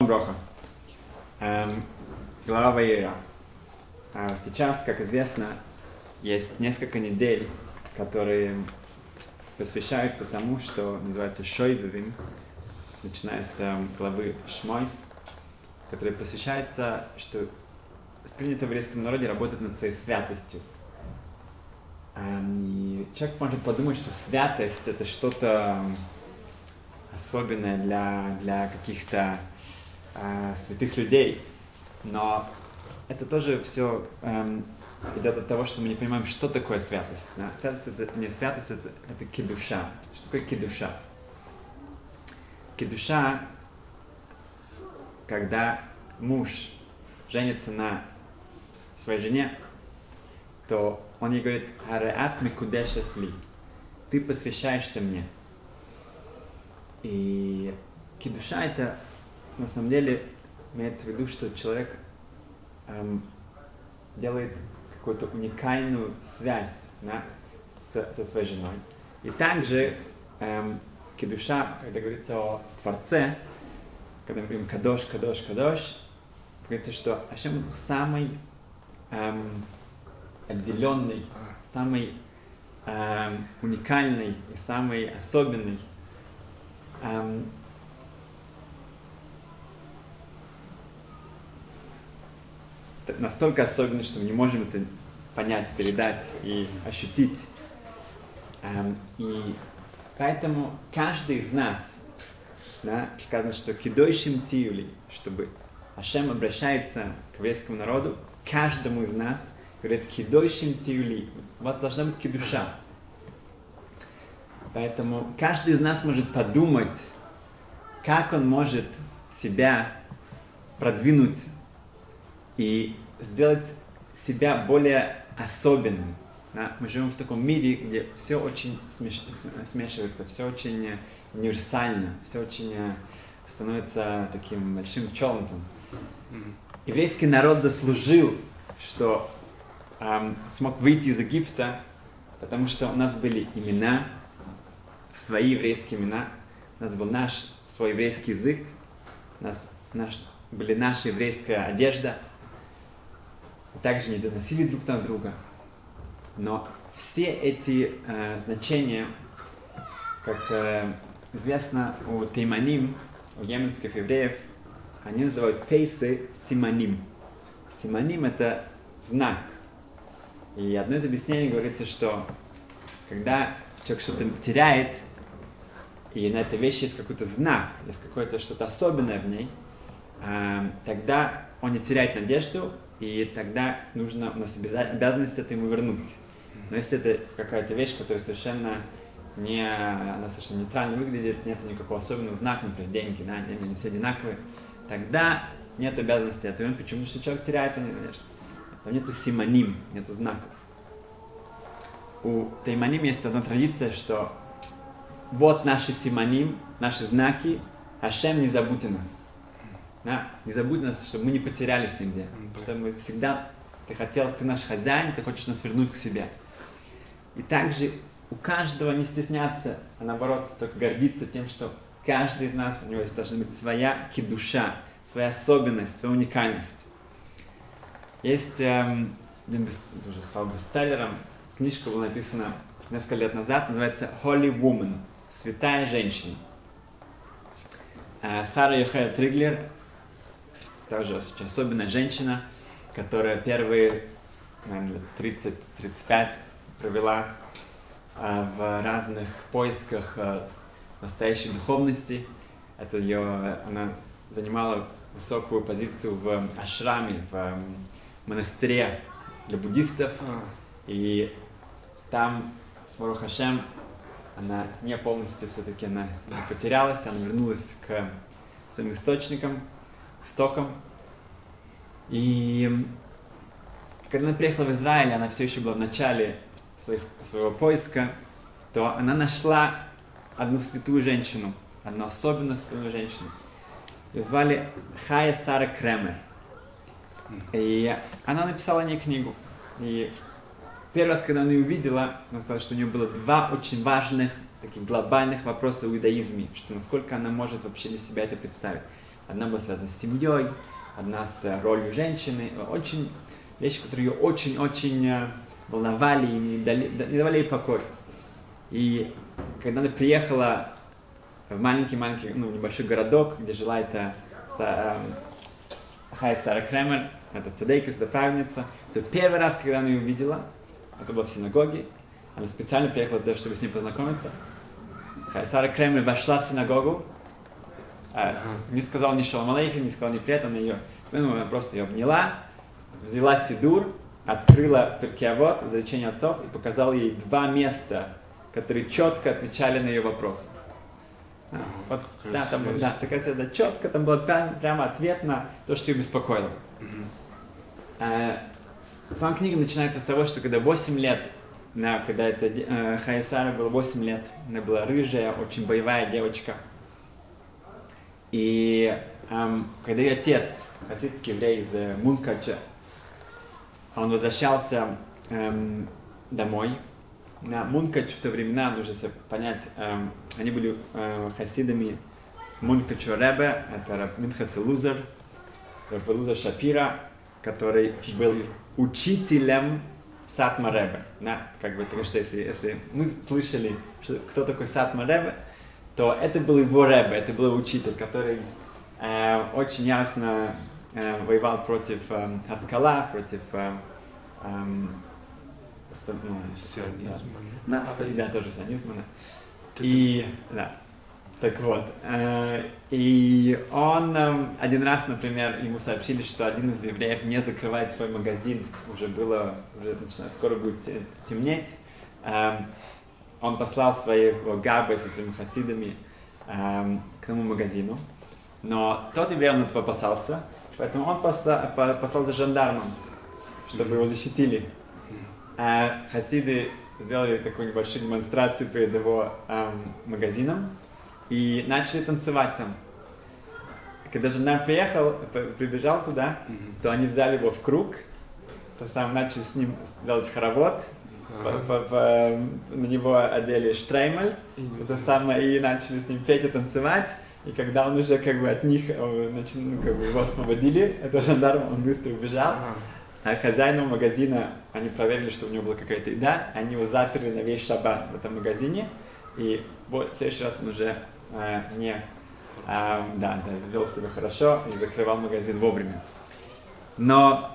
Броха. Эм, глава Ваира. А сейчас, как известно, есть несколько недель, которые посвящаются тому, что называется Шойвевим, начиная с эм, главы Шмойс, которая посвящается, что принято в еврейском народе работать над своей святостью. Эм, и человек может подумать, что святость это что-то особенное для, для каких-то э, святых людей, но это тоже все эм, идет от того, что мы не понимаем, что такое святость. Да? Святость это не святость, это, это кедуша. Что такое кедуша? Кедуша, когда муж женится на своей жене, то он ей говорит, Ареат микудешесли, ты посвящаешься мне. И кедуша это на самом деле имеется в виду, что человек эм, делает какую-то уникальную связь да, с, со своей женой. И также эм, кедуша, когда говорится о Творце, когда мы говорим кадош, кадош, кадош, говорится, что Ашем самый эм, отделенный, самый эм, уникальный и самый особенный. Эм, настолько особенный, что мы не можем это понять, передать и ощутить. Эм, и поэтому каждый из нас, да, сказано, что кидойшим тиюли, чтобы Ашем обращается к еврейскому народу, каждому из нас, говорит, кидойшим тиюли, у вас должна быть кидуша. Поэтому каждый из нас может подумать, как он может себя продвинуть и сделать себя более особенным. Да? Мы живем в таком мире, где все очень смеш... смешивается, все очень универсально, все очень э, становится таким большим челнтом. Еврейский народ заслужил, что эм, смог выйти из Египта, потому что у нас были имена, свои еврейские имена, у нас был наш свой еврейский язык, у нас наш, были наша еврейская одежда – также не доносили друг на друга. Но все эти э, значения, как э, известно у тейманим, у йеменских евреев, они называют пейсы симаним. Симаним это знак. И одно из объяснений говорится, что когда человек что-то теряет, и на этой вещи есть какой-то знак, есть какое-то что-то особенное в ней, э, тогда он не теряет надежду, и тогда нужно, у нас обязанность это ему вернуть. Но если это какая-то вещь, которая совершенно не, она совершенно нейтрально выглядит, нет никакого особенного знака, например, деньги, да, они все одинаковые, тогда нет обязанности это вернуть. Почему? Потому что человек теряет надежду. Там нету симоним, нету знаков. У тайманим есть одна традиция, что вот наши симоним, наши знаки, Ашем не забудьте нас. Да? Не забудь нас, чтобы мы не потерялись нигде. Mm-hmm. Что мы всегда, ты хотел, ты наш хозяин, ты хочешь нас вернуть к себе. И также у каждого не стесняться, а наоборот, только гордиться тем, что каждый из нас, у него есть, должна быть своя кидуша, своя особенность, своя уникальность. Есть, эм, это уже стал бестселлером, книжка была написана несколько лет назад, называется Holy Woman, святая женщина. Э, Сара Йохая Триглер тоже очень особенная женщина, которая первые, наверное, 30-35 провела э, в разных поисках э, настоящей духовности. Это ее, она занимала высокую позицию в ашраме, в монастыре для буддистов. А. И там, Барух Хашем, она не полностью все-таки она, она потерялась, она вернулась к своим источникам, истокам. И когда она приехала в Израиль, она все еще была в начале своих, своего поиска, то она нашла одну святую женщину, одну особенную святую женщину. Ее звали Хая Сара Кремер. И она написала о ней книгу. И первый раз, когда она ее увидела, она сказала, что у нее было два очень важных, таких глобальных вопроса в иудаизме, что насколько она может вообще для себя это представить. Одна была связана с семьей, одна с ролью женщины. Очень вещи, которые ее очень-очень волновали и не, дали, не давали ей покой. И когда она приехала в маленький-маленький, ну, небольшой городок, где жила эта э, Хай Сара Кремер, это цадейка, это праведница, то первый раз, когда она ее увидела, это было в синагоге, она специально приехала туда, чтобы с ним познакомиться. Хай Сара Кремер вошла в синагогу, э, не сказал ни шалом алейхим, не сказал ни привет, она ее, ну, она просто ее обняла, взяла сидур, открыла Перкиавод, изречение отцов, и показала ей два места, которые четко отвечали на ее вопросы. А, вот, да, там, да, такая связь, да, четко, там был прям, прямо ответ на то, что ее беспокоило. Mm-hmm. А, сама книга начинается с того, что когда 8 лет, да, когда это э, Хайсара было 8 лет, она была рыжая, очень боевая девочка. И эм, когда ее отец, хасидский еврей из э, Мункача, он возвращался эм, домой. На Мункач в то времена, нужно себе понять, эм, они были э, хасидами Мункачу Ребе, это Раб Минхас Лузер, Раб Лузер Шапира, который был учителем Сатма Ребе. Да, как бы, потому что если, если мы слышали, что, кто такой Сатма Ребе, то это был его Ребе, это был учитель, который э, очень ясно э, воевал против э, Аскала, против э, э, ну, сионизма. Да, да, да, тоже сионизма, да. И, да, так вот, э, и он э, один раз, например, ему сообщили, что один из евреев не закрывает свой магазин, уже было, уже начинает, скоро будет темнеть. Э, он послал своего габы со своими хасидами э, к тому магазину, но тот он этого опасался, поэтому он послал, послал за жандармом, чтобы его защитили. А хасиды сделали такую небольшую демонстрацию перед его эм, магазином и начали танцевать там. Когда жандарм приехал, прибежал туда, mm-hmm. то они взяли его в круг, то сам начали с ним делать хоровод, uh-huh. по, по, по, на него одели штреймель, mm-hmm. то самое, и начали с ним петь и танцевать. И когда он уже как бы от них, значит, ну, как бы его освободили, это жандарм, он быстро убежал. А хозяину магазина, они проверили, что у него была какая-то еда, они его заперли на весь шаббат в этом магазине, и в следующий раз он уже э, не, э, да, да, вел себя хорошо и закрывал магазин вовремя. Но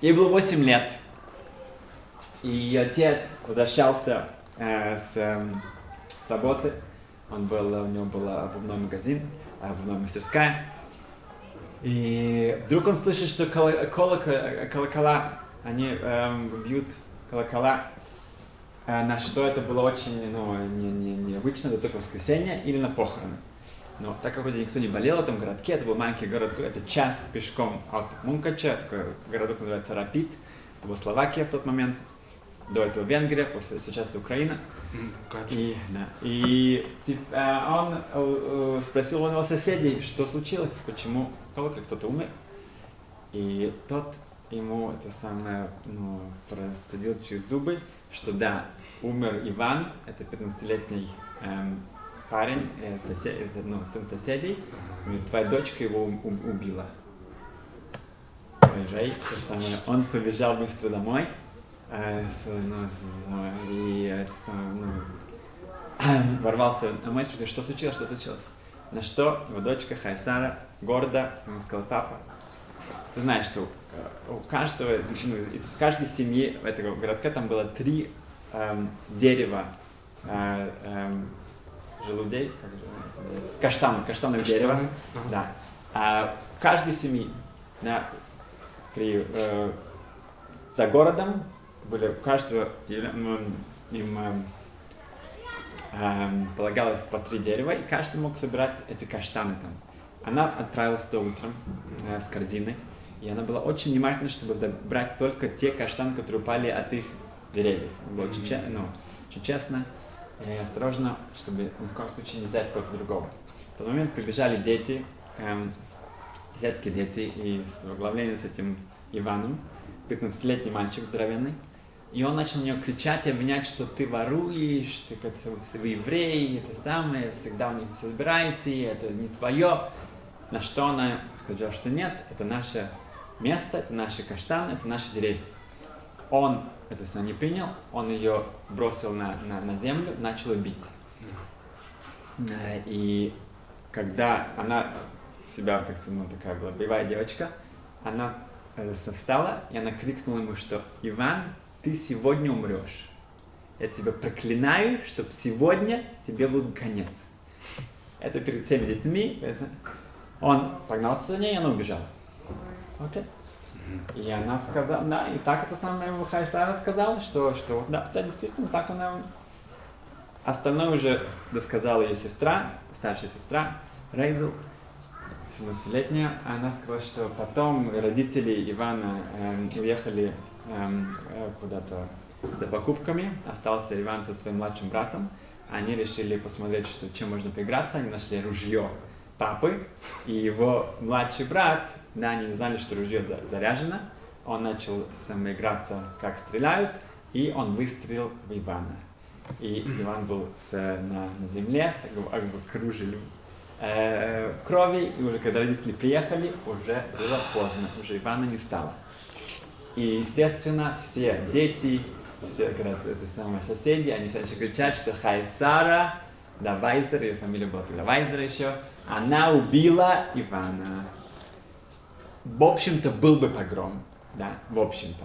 ей было 8 лет, и отец возвращался э, с, э, с работы, он был, у него был обувной магазин, обувная мастерская, и вдруг он слышит, что колокола, колокола они эм, бьют колокола, э, на что это было очень ну, не, не, необычно, это только воскресенье или на похороны. Но так как вроде никто не болел в этом городке, это был маленький город, это час пешком от Мункача, такой городок называется Рапид, это была Словакия в тот момент, до этого Венгрия, после, сейчас это Украина. И, да, и типа, он э, спросил у него соседей, что случилось, почему колокол, кто-то умер. И тот ему это самое, ну, процедил через зубы, что да, умер Иван, это 15-летний эм, парень, э, сосед, ну, сын соседей, и твоя дочка его убила. Приезжай, он побежал быстро домой, э, и ворвался домой, спросил, что случилось, что случилось. На что его дочка Хайсара гордо ему сказала, папа, ты знаешь, что у каждого, ну, из каждой семьи этого городка там было три эм, дерева эм, желудей, как же, каштаны, каштановых дерева. Ага. Да. А в каждой семьи да, при, э, за городом были каждого им э, э, полагалось по три дерева, и каждый мог собирать эти каштаны там. Она отправилась то утром э, с корзиной, и она была очень внимательна, чтобы забрать только те каштаны, которые упали от их деревьев. Было очень, mm-hmm. ну, очень честно и осторожно, чтобы ни в коем случае не взять кого-то другого. В тот момент прибежали дети, эм, десятские дети, и с возглавлением с этим Иваном, 15-летний мальчик здоровенный, и он начал на нее кричать и обвинять, что ты воруешь, ты как вы евреи, это самое, всегда у них все забираете, это не твое. На что она сказала, что нет, это наше место, это наши каштаны, это наши деревья. Он это сам не принял, он ее бросил на, на, на землю, начал бить. Э, И когда она себя, так сказать, ну, такая была боевая девочка, она э, встала, и она крикнула ему, что «Иван, ты сегодня умрешь. Я тебя проклинаю, чтобы сегодня тебе был конец». Это перед всеми детьми. Он погнался за ней, она убежала. Окей. И она сказала, да, и так это самое Хайсара сказала, что, что да, да, действительно, так она... Остальное уже досказала ее сестра, старшая сестра, Рейзел, 17-летняя. Она сказала, что потом родители Ивана эм, уехали э, куда-то за покупками. Остался Иван со своим младшим братом. Они решили посмотреть, что, чем можно поиграться. Они нашли ружье папы, и его младший брат, да, они не знали, что ружье за- заряжено. Он начал сам играться, как стреляют, и он выстрелил в Ивана. И Иван был с, на, на земле, с как бы кружили э, крови, и уже когда родители приехали, уже было поздно, уже Ивана не стало. И, естественно, все дети, все говорят, это самые соседи, они все кричат, что Хайсара, да, Вайзер, ее фамилия была тогда Вайзер еще, она убила Ивана. В общем-то, был бы погром, да, в общем-то.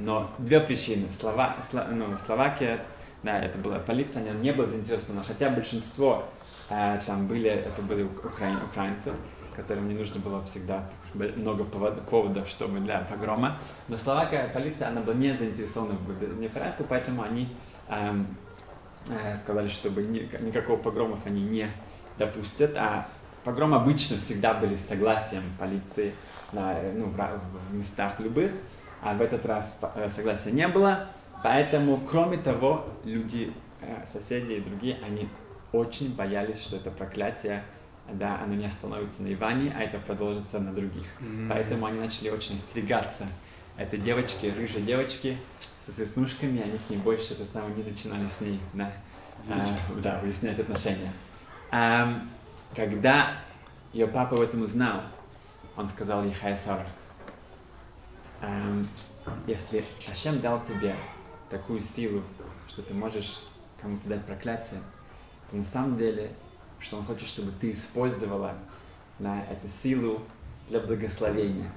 Но две причины. Слова, Сло, ну, Словакия, да, это была полиция, она не была заинтересована, хотя большинство э, там были, это были украин, украинцы, которым не нужно было всегда много повод, поводов, чтобы для погрома. Но словакия полиция, она была не заинтересована в непорядке, поэтому они эм, э, сказали, чтобы ни, никакого погромов они не допустят, а погром обычно всегда были с согласием полиции на, ну, в местах любых, а в этот раз согласия не было, поэтому, кроме того, люди, соседи и другие, они очень боялись, что это проклятие, да, оно не остановится на Иване, а это продолжится на других. Mm-hmm. Поэтому они начали очень остерегаться этой девочки, рыжей девочки со веснушками, они к ней больше это самое не начинали с ней, да, а, да выяснять отношения. А, когда ее папа об этом узнал, он сказал ей Хайсара, эм, если Ашем дал тебе такую силу, что ты можешь кому-то дать проклятие, то на самом деле, что он хочет, чтобы ты использовала на эту силу для благословения.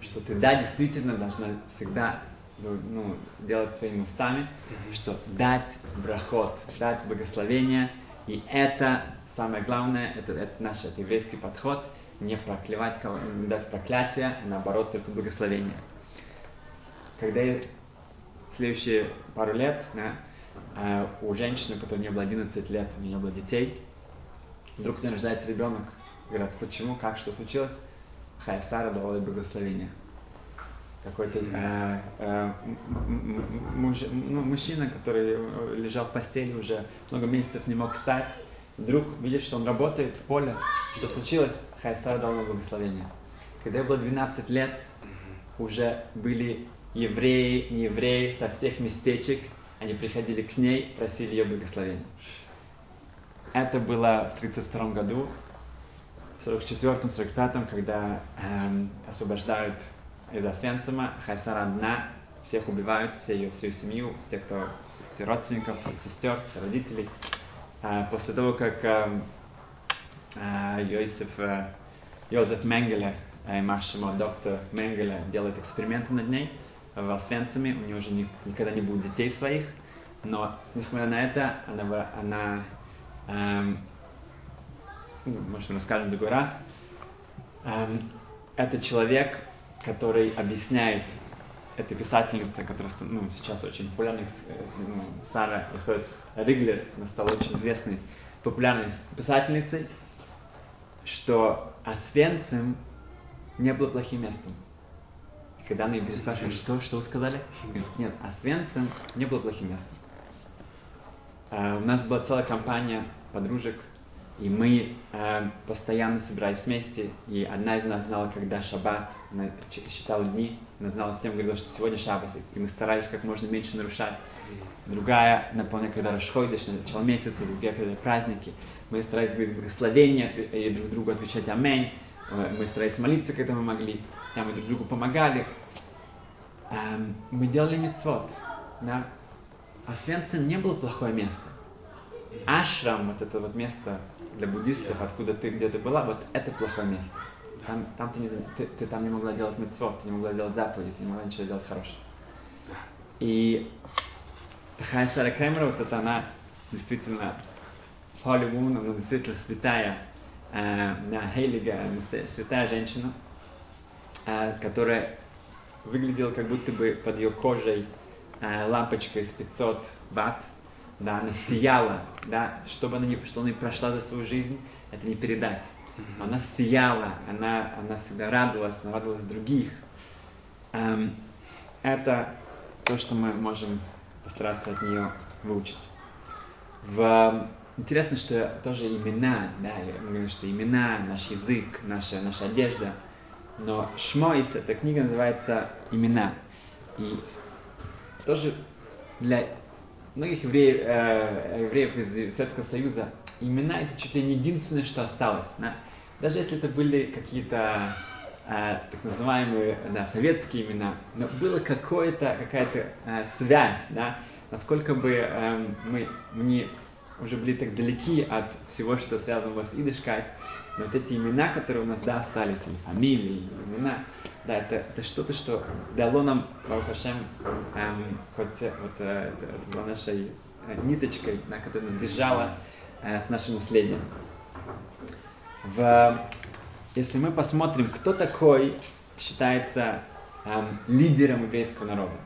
Что ты, да, действительно должна всегда ну, делать своими устами, что дать брахот, дать благословение, и это самое главное, это, это наш это еврейский подход, не проклевать кого, не дать проклятие, а наоборот, только благословение. Когда я в следующие пару лет, да, э, у женщины, у которой не было 11 лет, у нее не было детей, вдруг у нее рождается ребенок, говорят, почему, как, что случилось? Хайсара давала благословение. Какой-то э, э, муж, ну, мужчина, который лежал в постели уже много месяцев не мог встать, вдруг видит, что он работает в поле, что случилось, Хайсара дал ему благословение. Когда ей было 12 лет, уже были евреи, не евреи со всех местечек, они приходили к ней, просили ее благословения. Это было в 1932 году, в 1944-1945, когда эм, освобождают из Освенцима, Хайсара одна, всех убивают, все ее, всю семью, все, кто, все родственников, сестер, родителей. А, после того, как э, э, Йосиф, э, Йозеф Менгеле, Машимо, доктор Менгеле, делает эксперименты над ней в Освенциме, у нее уже не, никогда не будет детей своих, но, несмотря на это, она, она может, мы расскажем в другой раз, эм, это человек, который объясняет, это писательница, которая ну, сейчас очень популярна, ну, Сара Эхот Риглер, она стала очень известной, популярной писательницей, что Освенцим не было плохим местом. И когда она ее переспрашивает, что, что вы сказали? Говорит, нет, Освенцим не было плохим местом. Uh, у нас была целая компания подружек, и мы э, постоянно собирались вместе, и одна из нас знала, когда шаббат, она считала дни, она знала всем, говорила, что сегодня шаббат, и мы старались как можно меньше нарушать. Другая, напомню, когда расходишь, начало месяца, другие, когда праздники, мы старались говорить благословения и друг другу отвечать аминь, э, мы старались молиться, когда мы могли, там мы друг другу помогали. Эм, мы делали мецвод. Да? А Свенцин не было плохое место. Ашрам, вот это вот место для буддистов, откуда ты где-то была, вот это плохое место. Там, там ты, не, ты, ты там не могла делать мецвод, ты не могла делать заповеди, ты не могла ничего делать хорошего. И Такая Сара Кремер, вот это она действительно Holy Woman, она действительно святая, э, Хейлига, святая женщина, э, которая выглядела как будто бы под ее кожей лампочка из 500 ватт, да, она сияла, да, чтобы она не, что она не прошла за свою жизнь, это не передать. Но она сияла, она, она всегда радовалась, она радовалась других. Эм, это то, что мы можем постараться от нее выучить. В... Интересно, что тоже имена, да, мы говорим, что имена, наш язык, наша, наша одежда, но Шмойс, эта книга называется «Имена». И тоже для многих евреев, э, евреев из Советского Союза имена это чуть ли не единственное, что осталось. Да? Даже если это были какие-то э, так называемые да, советские имена, но было какое-то, какая-то э, связь, да, насколько бы э, мы, мне уже были так далеки от всего, что связано с идышкайт, но вот эти имена, которые у нас, да, остались, или фамилии, или имена, да, это, это что-то, что дало нам, Барухашем, эм, хоть вот э, это, это была нашей э, ниточкой, да, которая нас держала э, с нашим наследием. В если мы посмотрим, кто такой считается эм, лидером еврейского народа.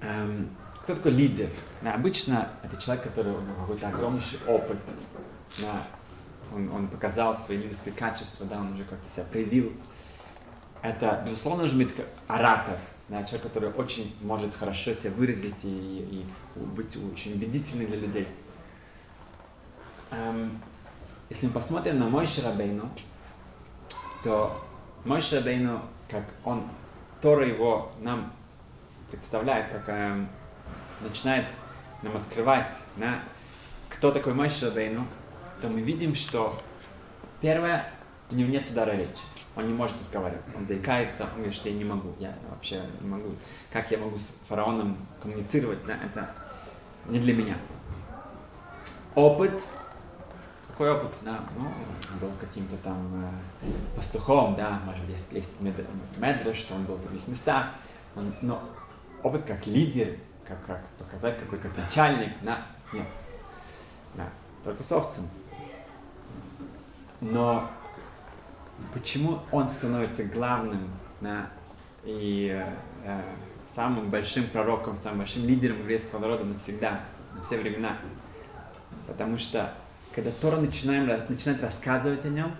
Эм, кто такой лидер? Да, обычно это человек, который у него какой-то огромнейший опыт. Да, он, он показал свои лидерские качества, да, он уже как-то себя проявил. Это, безусловно, нужно быть оратор, да, человек, который очень может хорошо себя выразить и, и быть очень убедительным для людей. Эм, если мы посмотрим на мой Шарабейну, то мой Шарабейну, как он, Тора его нам представляет, как э, начинает нам открывать, да, кто такой мой Шарабейну, то мы видим, что первое, у него нет удара речи. Он не может разговаривать, он заикается, он говорит, что я не могу, я вообще не могу. Как я могу с фараоном коммуницировать, да, это не для меня. Опыт какой опыт, да, ну, был каким-то там э, пастухом, да, может быть, есть, есть медреш, что он был в других местах, он, но опыт как лидер, как, как показать, какой как начальник, да, нет, да, только с овцем. Но почему он становится главным, да, и э, самым большим пророком, самым большим лидером еврейского народа навсегда, на все времена? Потому что когда Тора начинаем, начинает рассказывать о нем,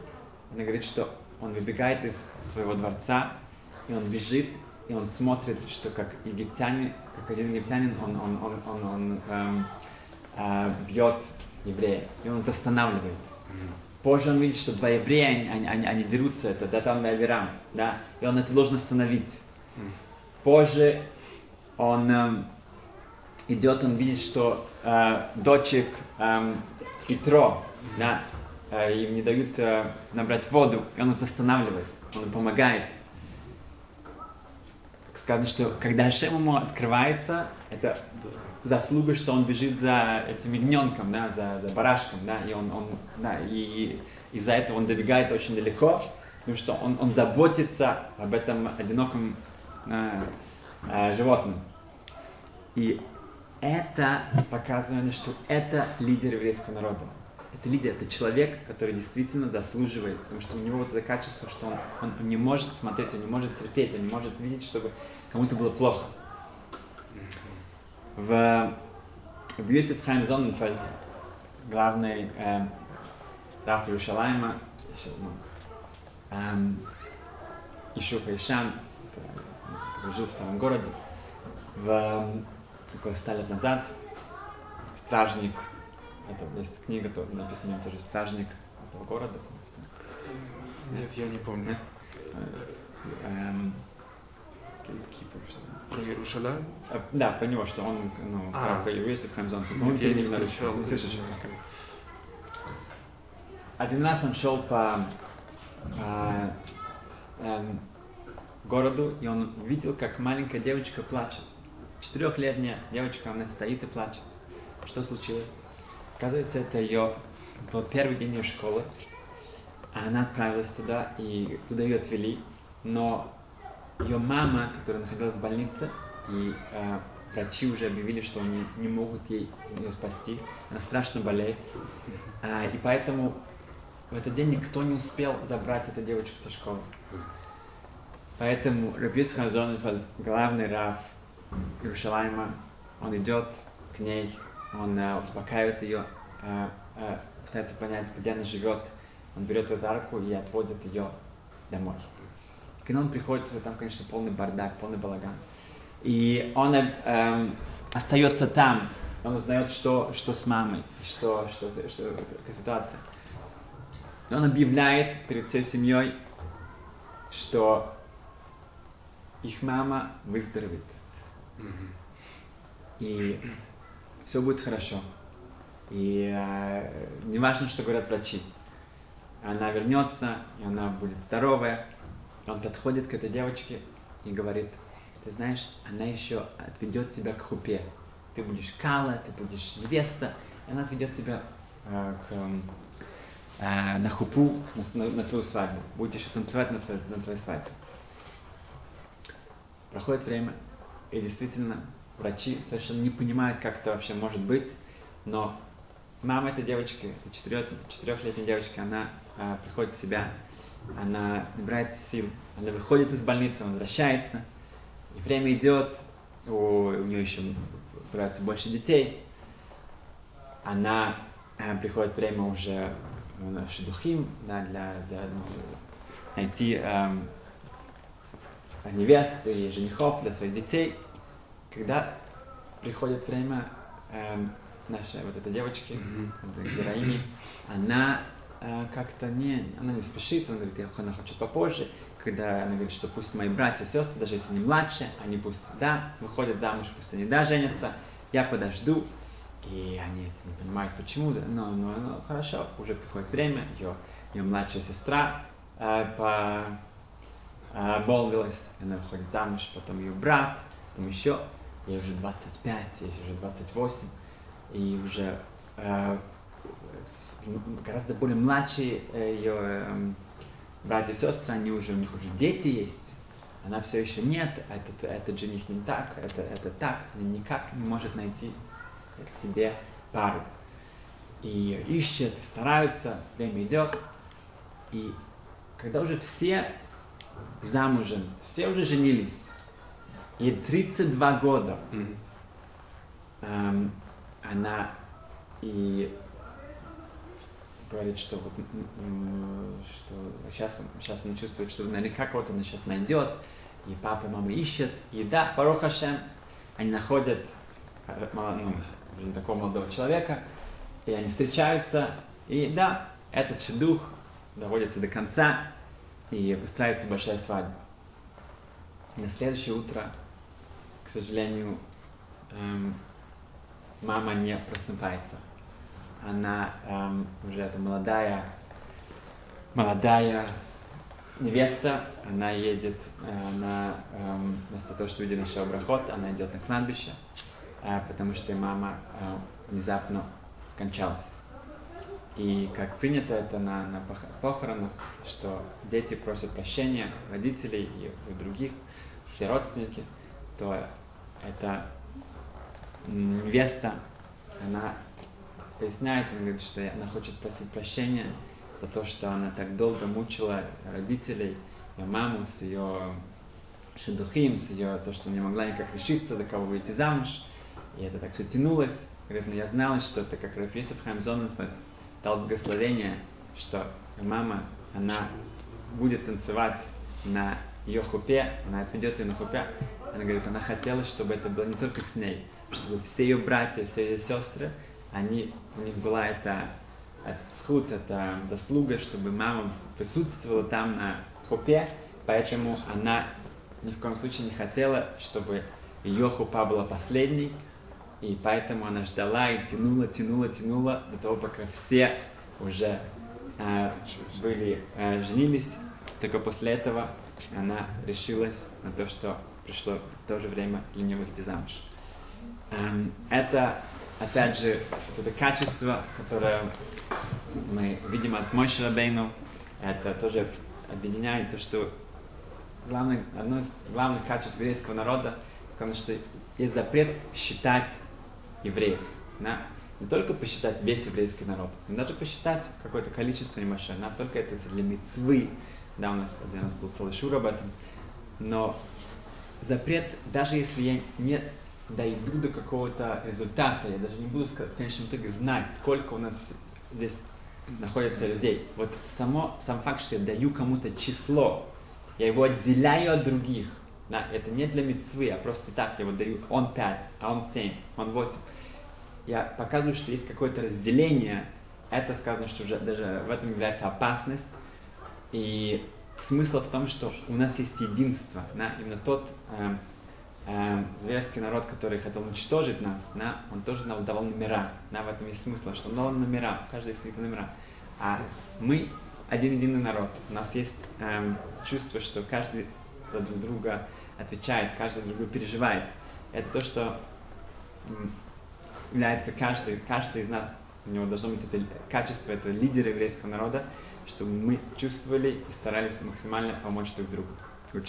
она говорит, что он выбегает из своего дворца, и он бежит, и он смотрит, что как египтянин, как один египтянин, он, он, он, он, он эм, э, бьет еврея, и он это останавливает. Позже он видит, что два еврея, они, они, они дерутся, это Датан и Авирам, да, и он это должен остановить. Позже он эм, идет, он видит, что э, дочек эм, Итро, да, э, им не дают э, набрать воду, и он это останавливает, он им помогает. Сказано, что когда Ашем ему открывается, это заслуга, что он бежит за этим ягненком, да, за, за барашком, да, и он, он да, и, и из-за этого он добегает очень далеко, потому что он, он заботится об этом одиноком э, э, животном. И это показывает, что это лидер еврейского народа. Это лидер, это человек, который действительно заслуживает, потому что у него вот это качество, что он, он не может смотреть, он не может терпеть, он не может видеть, чтобы кому-то было плохо. В, Юсиф Хайм Зонненфельд, главный э, Раф Иерушалайма, ну, эм, Ишуфа Ишан, который жил в старом городе, в около ста лет назад, стражник, это есть книга, то, написана тоже стражник этого города. Нет, я не помню. Эм, Про Иерушалаем? А, да, про него, что он, ну, А. про еврейство Хамзон. Нет, я не встречал. Не слышишь? Один раз он шел по а, эм, городу, и он видел, как маленькая девочка плачет. Четырехлетняя девочка, она стоит и плачет. Что случилось? Оказывается, это ее был первый день ее школы. А она отправилась туда, и туда ее отвели. Но ее мама, которая находилась в больнице, и э, врачи уже объявили, что они не могут ей ее спасти. Она страшно болеет. А, и поэтому в этот день никто не успел забрать эту девочку со школы. Поэтому Рабис Хазонфельд, главный раб Иерушалайма, он идет к ней, он э, успокаивает ее, э, э, пытается понять, где она живет. Он берет ее за руку и отводит ее домой. Когда он приходит, там, конечно, полный бардак, полный балаган. И он э, остается там, он узнает, что, что с мамой, что, что, что, какая ситуация. И он объявляет перед всей семьей, что их мама выздоровеет. И все будет хорошо. И э, не важно, что говорят врачи. Она вернется, и она будет здоровая. Он подходит к этой девочке и говорит, ты знаешь, она еще отведет тебя к хупе. Ты будешь кала, ты будешь невеста, и она отведет тебя э, к, э, на хупу, на, на, на твою свадьбу. Будешь танцевать на, свой, на твоей свадьбе. Проходит время, и действительно врачи совершенно не понимают, как это вообще может быть, но мама этой девочки, этой четырех, четырехлетней девочки, она э, приходит в себя, она набирается сил, она выходит из больницы, она возвращается, и время идет, у, у нее еще появляется больше детей, она э, приходит время уже на шедухим, да, для, для найти эм, невест и женихов для своих детей. Когда приходит время эм, нашей вот этой девочки, mm-hmm. этой героини, она э, как-то не, она не спешит, она говорит, она хочет попозже, когда она говорит, что пусть мои братья и сестры, даже если они младше, они пусть, да, выходят замуж, пусть они, да, женятся, я подожду, и они это не понимают, почему, но, но, но хорошо, уже приходит время, ее, ее младшая сестра э, по обмолвилась, она выходит замуж, потом ее брат, потом еще, ей уже 25, ей уже 28, и уже э, гораздо более младшие э, ее э, братья и сестры, они уже, у них уже дети есть, она все еще нет, этот, этот жених не так, это, это так, она никак не может найти себе пару. И ищет, стараются, время идет, и когда уже все замужем, все уже женились. Ей 32 года. Mm-hmm. Um, она и говорит, что вот что сейчас, сейчас она чувствует, что наверняка кого-то она сейчас найдет, и папа мама ищет, и да, Барух Хашем, они находят э, ну, такого молодого человека, и они встречаются, и да, этот шедух доводится до конца, и устраивается большая свадьба. И на следующее утро, к сожалению, эм, мама не просыпается. Она эм, уже это молодая, молодая невеста, она едет э, на, эм, вместо того, что видит наш брахот, она идет на кладбище, э, потому что мама э, внезапно скончалась. И как принято это на, на похоронах, что дети просят прощения родителей и других, все родственники, то это невеста, она поясняет, она говорит, что она хочет просить прощения за то, что она так долго мучила родителей, ее маму с ее шедухим, с ее то, что не могла никак решиться, до кого выйти замуж. И это так все тянулось. Говорит, ну я знала, что это как Рафисов Хамзон дал благословение, что мама, она будет танцевать на ее хупе, она отведет ее на хупе. Она говорит, она хотела, чтобы это было не только с ней, чтобы все ее братья, все ее сестры, они, у них была эта, этот схуд, эта заслуга, чтобы мама присутствовала там на хупе, поэтому она ни в коем случае не хотела, чтобы ее хупа была последней, и поэтому она ждала и тянула, тянула, тянула до того, пока все уже э, были, э, женились, только после этого она решилась на то, что пришло то же время для нее выйти замуж. Эм, это, опять же, вот это качество, которое мы видим от Мойши Рабейну, это тоже объединяет то, что главное, одно из главных качеств еврейского народа, потому что есть запрет считать евреев. Да? Не только посчитать весь еврейский народ, но даже посчитать какое-то количество небольшое. Да? Только это для мецвы. Да, у нас, у нас был целый шур об этом. Но запрет, даже если я не дойду до какого-то результата, я даже не буду в конечном итоге знать, сколько у нас здесь находится людей. Вот само, сам факт, что я даю кому-то число, я его отделяю от других. Да, это не для мецвы, а просто так, я его даю, он 5, а он 7, он 8. Я показываю, что есть какое-то разделение, это сказано, что уже даже в этом является опасность. И смысл в том, что у нас есть единство. Да? Именно тот э, э, зверский народ, который хотел уничтожить нас, да, он тоже нам давал номера. Да? В этом есть смысл, что он давал номера, у каждого есть какие-то номера. А мы один единый народ. У нас есть эм, чувство, что каждый за друг друга отвечает, каждый друг друга переживает. Это то, что является каждый, каждый из нас, у него должно быть это качество, это лидера еврейского народа, чтобы мы чувствовали и старались максимально помочь друг другу. Good